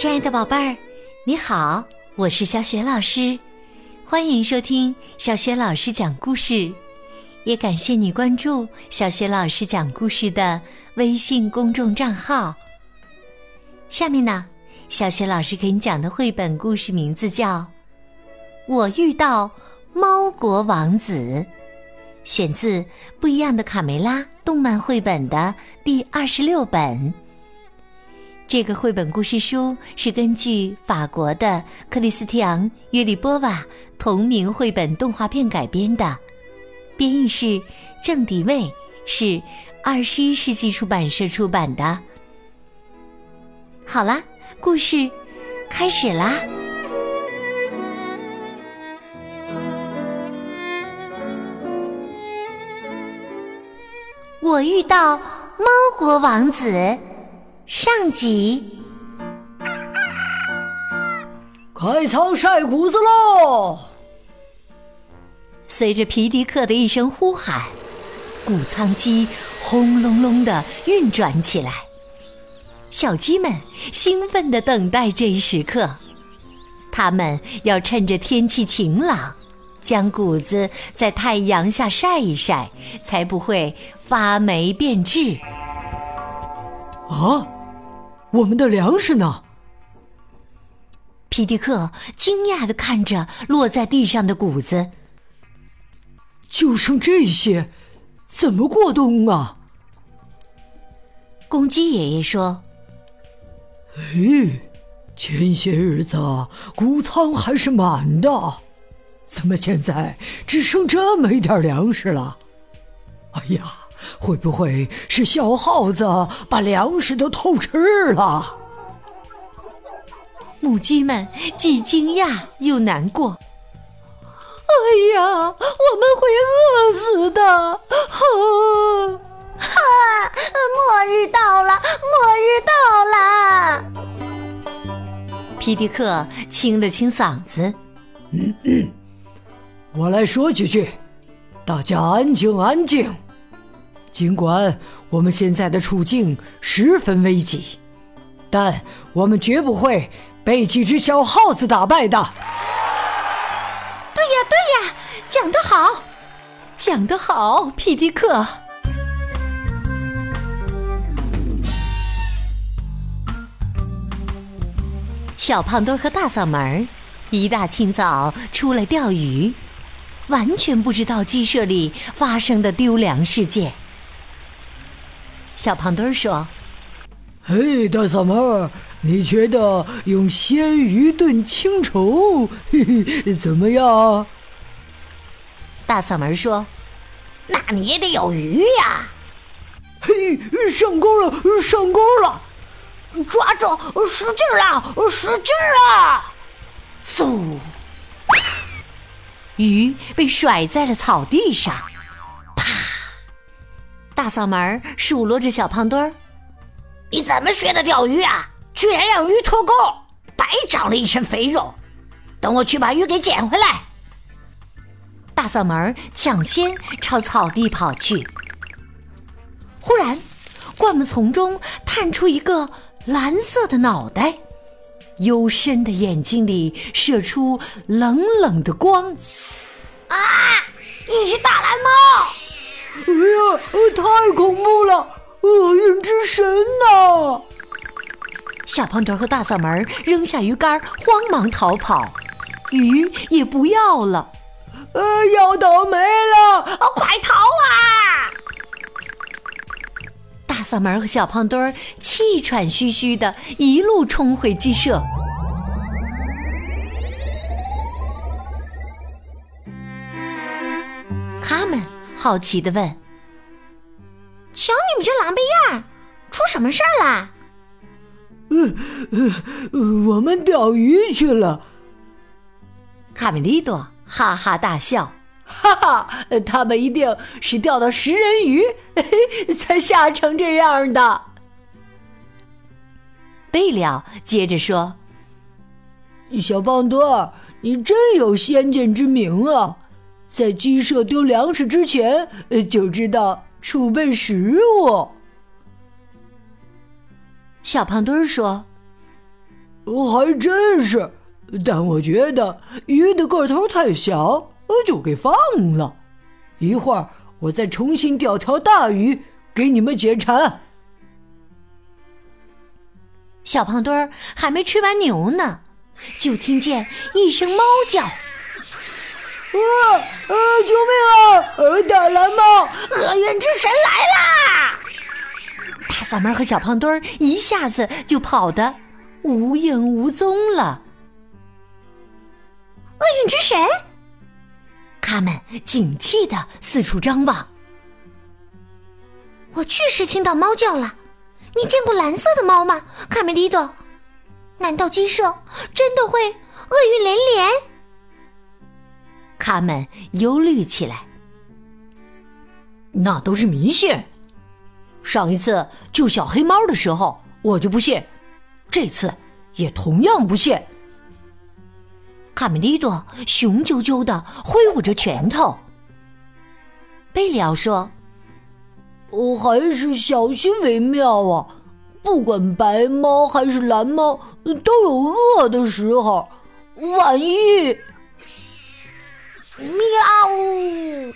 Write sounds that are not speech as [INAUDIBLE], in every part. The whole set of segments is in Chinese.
亲爱的宝贝儿，你好，我是小雪老师，欢迎收听小雪老师讲故事，也感谢你关注小雪老师讲故事的微信公众账号。下面呢，小雪老师给你讲的绘本故事名字叫《我遇到猫国王子》，选自《不一样的卡梅拉》动漫绘本的第二十六本。这个绘本故事书是根据法国的克里斯蒂昂·约里波瓦同名绘本动画片改编的，编译是郑迪卫，是二十一世纪出版社出版的。好啦，故事开始啦！我遇到猫国王子。上集，开仓晒谷子喽！随着皮迪克的一声呼喊，谷仓机轰隆隆的运转起来。小鸡们兴奋的等待这一时刻，它们要趁着天气晴朗，将谷子在太阳下晒一晒，才不会发霉变质。啊！我们的粮食呢？皮迪克惊讶的看着落在地上的谷子，就剩这些，怎么过冬啊？公鸡爷爷说：“哎，前些日子谷仓还是满的，怎么现在只剩这么一点粮食了？哎呀！”会不会是小耗子把粮食都偷吃了？母鸡们既惊讶又难过。哎呀，我们会饿死的！哈，哈末日到了，末日到了！皮迪克清了清嗓子，嗯嗯，我来说几句，大家安静，安静。尽管我们现在的处境十分危急，但我们绝不会被几只小耗子打败的。对呀，对呀，讲得好，讲得好，皮迪克。小胖墩和大嗓门一大清早出来钓鱼，完全不知道鸡舍里发生的丢粮事件。小胖墩儿说：“嘿，大嗓门，你觉得用鲜鱼炖青虫，嘿嘿，怎么样？”大嗓门说：“那你也得有鱼呀！”嘿，上钩了，上钩了！抓住，使劲啊，使劲啊！嗖，鱼被甩在了草地上。大嗓门数落着小胖墩儿：“你怎么学的钓鱼啊？居然让鱼脱钩，白长了一身肥肉！等我去把鱼给捡回来。”大嗓门抢先朝草地跑去。忽然，灌木丛中探出一个蓝色的脑袋，幽深的眼睛里射出冷冷的光。啊！你是大蓝猫！哎呀，太恐怖了！厄运之神呐！小胖墩和大嗓门扔下鱼竿，慌忙逃跑，鱼也不要了。呃，要倒霉了！快逃啊！大嗓门和小胖墩气喘吁吁的，一路冲回鸡舍。他们。好奇的问：“瞧你们这狼狈样，出什么事儿啦？”“呃，我们钓鱼去了。”卡梅利多哈哈大笑：“哈哈，他们一定是钓到食人鱼，[LAUGHS] 才吓成这样的。”贝利奥接着说：“小胖墩儿，你真有先见之明啊！”在鸡舍丢粮食之前，就知道储备食物。小胖墩儿说：“还真是。但我觉得鱼的个头太小，就给放了。一会儿我再重新钓条大鱼给你们解馋。小胖墩儿还没吃完牛呢，就听见一声猫叫：“啊啊！救命啊！呃，大蓝猫，厄运之神来啦！”大嗓门和小胖墩儿一下子就跑得无影无踪了。厄运之神，他们警惕的四处张望。我确实听到猫叫了。你见过蓝色的猫吗，卡梅利多？难道鸡舍真的会厄运连连？他们忧虑起来。那都是迷信。上一次救小黑猫的时候，我就不信，这次也同样不信。卡梅利多雄赳赳的挥舞着拳头。贝里奥说。我还是小心为妙啊！不管白猫还是蓝猫，都有饿的时候。万一……喵！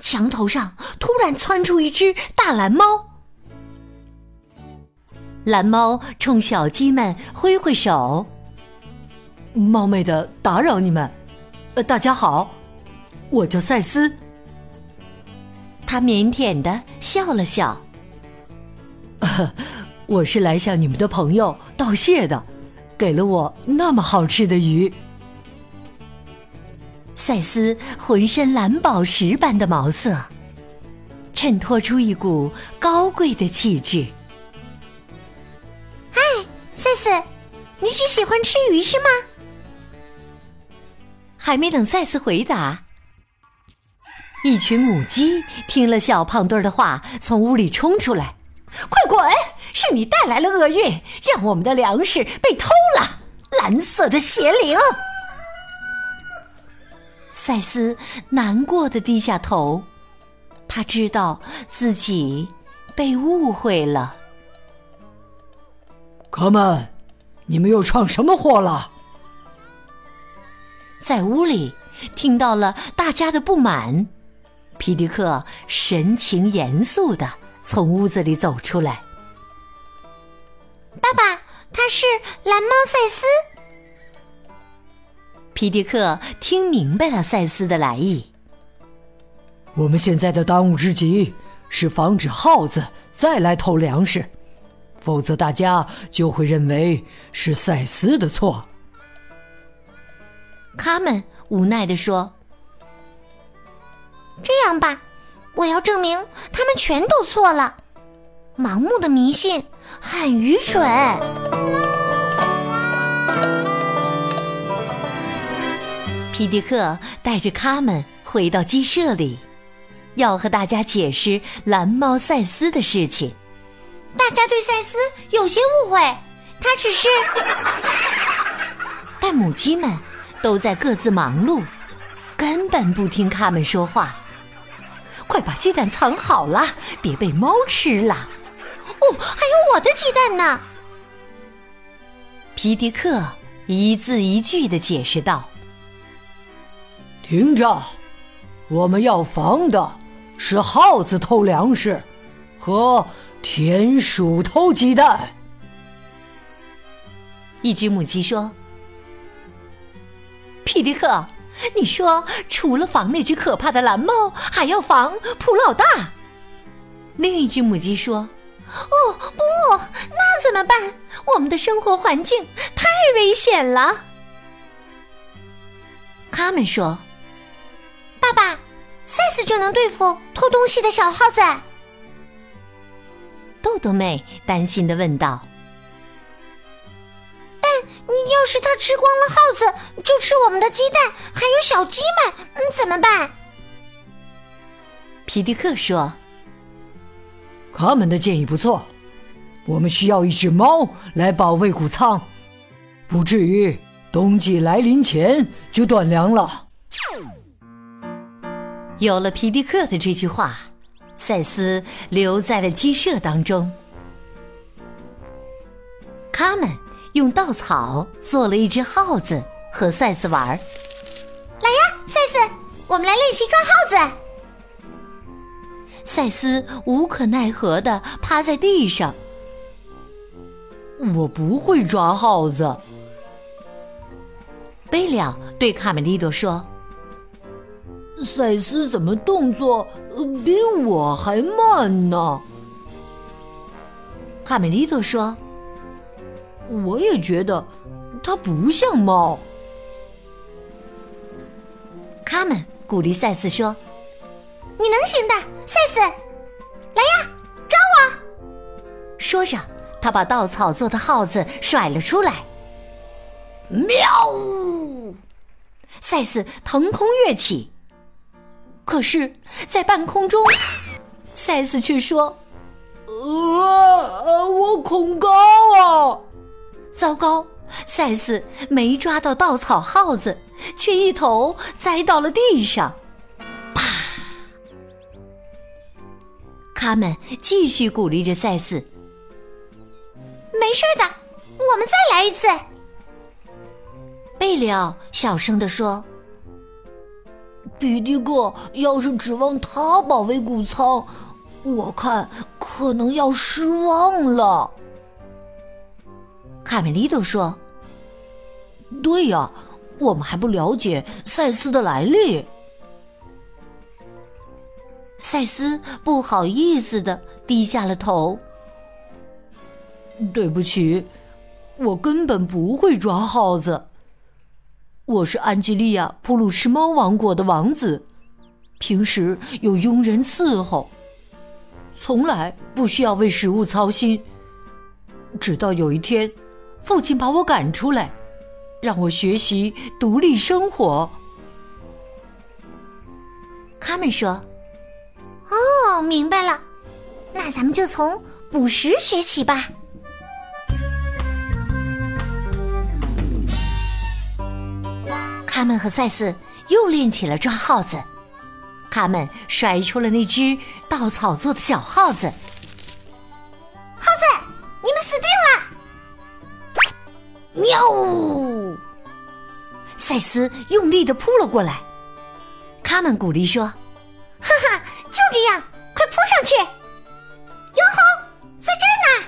墙头上突然窜出一只大蓝猫。蓝猫冲小鸡们挥挥手：“冒昧的打扰你们，呃，大家好，我叫赛斯。”他腼腆的笑了笑，[LAUGHS] 我是来向你们的朋友道谢的，给了我那么好吃的鱼。赛斯浑身蓝宝石般的毛色，衬托出一股高贵的气质。嗨，赛斯，你只喜欢吃鱼是吗？还没等赛斯回答。一群母鸡听了小胖墩儿的话，从屋里冲出来，快滚！是你带来了厄运，让我们的粮食被偷了。蓝色的邪灵！赛斯难过的低下头，他知道自己被误会了。哥们，你们又闯什么祸了？在屋里听到了大家的不满。皮迪克神情严肃的从屋子里走出来。爸爸，他是蓝猫赛斯。皮迪克听明白了赛斯的来意。我们现在的当务之急是防止耗子再来偷粮食，否则大家就会认为是赛斯的错。他们无奈的说。这样吧，我要证明他们全都错了。盲目的迷信很愚蠢。皮迪克带着他们回到鸡舍里，要和大家解释蓝猫赛斯的事情。大家对赛斯有些误会，他只是 [LAUGHS]…… 但母鸡们都在各自忙碌，根本不听他们说话。快把鸡蛋藏好了，别被猫吃了。哦，还有我的鸡蛋呢！皮迪克一字一句的解释道：“听着，我们要防的是耗子偷粮食和田鼠偷鸡蛋。”一只母鸡说：“皮迪克。”你说，除了防那只可怕的蓝猫，还要防普老大。另一只母鸡说：“哦，不，那怎么办？我们的生活环境太危险了。”他们说：“爸爸，赛斯就能对付偷东西的小耗子。”豆豆妹担心的问道。但要是他吃光了耗子，就吃我们的鸡蛋，还有小鸡们，嗯，怎么办？皮迪克说：“他们的建议不错，我们需要一只猫来保卫谷仓，不至于冬季来临前就断粮了。”有了皮迪克的这句话，赛斯留在了鸡舍当中。他们。用稻草做了一只耗子，和赛斯玩。来呀，赛斯，我们来练习抓耗子。赛斯无可奈何的趴在地上。我不会抓耗子。贝利奥对卡梅利多说：“赛斯怎么动作比我还慢呢？”卡梅利多说：“我也觉得它不像猫。”卡门鼓励赛斯说：“你能行的，赛斯，来呀，抓我！”说着。他把稻草做的耗子甩了出来，喵！赛斯腾空跃起，可是，在半空中，赛斯却说：“呃，我恐高啊！”糟糕，赛斯没抓到稻草耗子，却一头栽到了地上。啪！卡门继续鼓励着赛斯。没事的，我们再来一次。贝里奥小声地说：“比迪克要是指望他保卫谷仓，我看可能要失望了。”卡梅利多说：“对呀，我们还不了解赛斯的来历。”赛斯不好意思的低下了头。对不起，我根本不会抓耗子。我是安吉利亚普鲁士猫王国的王子，平时有佣人伺候，从来不需要为食物操心。直到有一天，父亲把我赶出来，让我学习独立生活。他们说：“哦，明白了，那咱们就从捕食学起吧。”卡门和赛斯又练起了抓耗子。卡门甩出了那只稻草做的小耗子。耗子，你们死定了！喵！赛斯用力的扑了过来。卡门鼓励说：“哈哈，就这样，快扑上去！哟吼，在这儿呢！”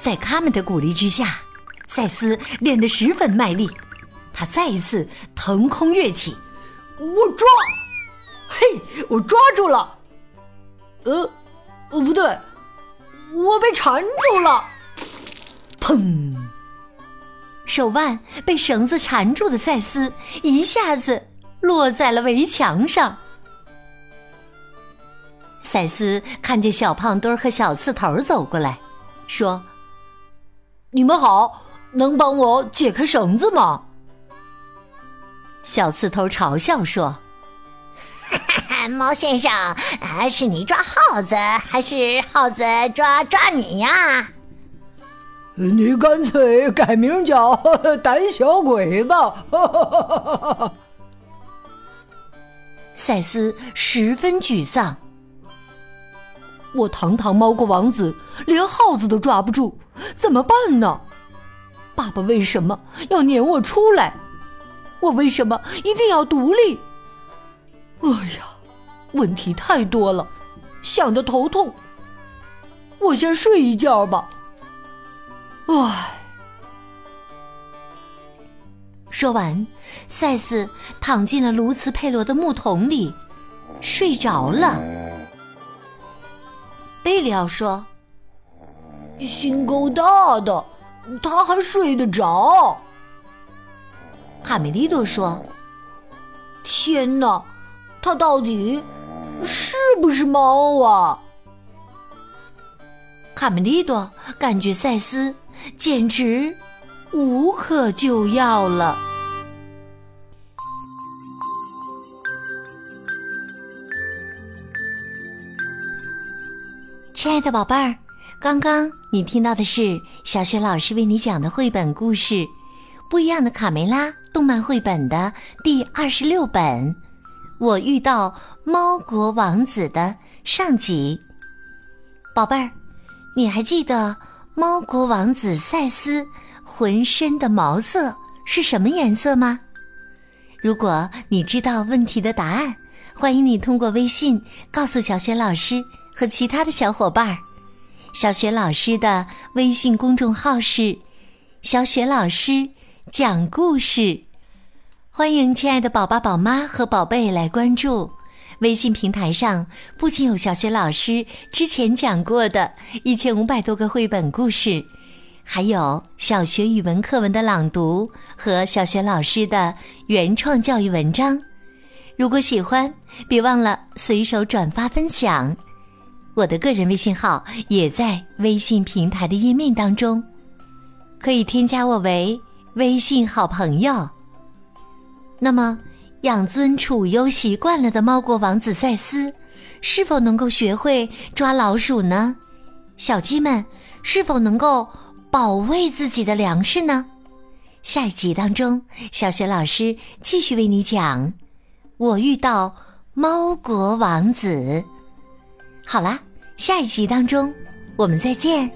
在卡门的鼓励之下，赛斯练得十分卖力。他再一次腾空跃起，我抓，嘿，我抓住了。呃，呃，不对，我被缠住了。砰！手腕被绳子缠住的赛斯一下子落在了围墙上。赛斯看见小胖墩儿和小刺头走过来，说：“你们好，能帮我解开绳子吗？”小刺头嘲笑说：“ [LAUGHS] 猫先生，啊是你抓耗子，还是耗子抓抓你呀？”你干脆改名叫胆小鬼吧！[LAUGHS] 赛斯十分沮丧。我堂堂猫国王子，连耗子都抓不住，怎么办呢？爸爸为什么要撵我出来？我为什么一定要独立？哎呀，问题太多了，想得头痛。我先睡一觉吧。唉。说完，赛斯躺进了卢茨佩罗的木桶里，睡着了。贝里奥说：“心够大的，他还睡得着。”卡梅利多说：“天哪，他到底是不是猫啊？”卡梅利多感觉赛斯简直无可救药了。亲爱的宝贝儿，刚刚你听到的是小雪老师为你讲的绘本故事《不一样的卡梅拉》。动漫绘本的第二十六本，我遇到猫国王子的上集。宝贝儿，你还记得猫国王子赛斯浑身的毛色是什么颜色吗？如果你知道问题的答案，欢迎你通过微信告诉小雪老师和其他的小伙伴儿。小雪老师的微信公众号是“小雪老师讲故事”，欢迎亲爱的宝宝、宝妈和宝贝来关注。微信平台上不仅有小学老师之前讲过的一千五百多个绘本故事，还有小学语文课文的朗读和小学老师的原创教育文章。如果喜欢，别忘了随手转发分享。我的个人微信号也在微信平台的页面当中，可以添加我为微信好朋友。那么，养尊处优习惯了的猫国王子赛斯，是否能够学会抓老鼠呢？小鸡们是否能够保卫自己的粮食呢？下一集当中，小雪老师继续为你讲，我遇到猫国王子。好啦。下一集当中，我们再见。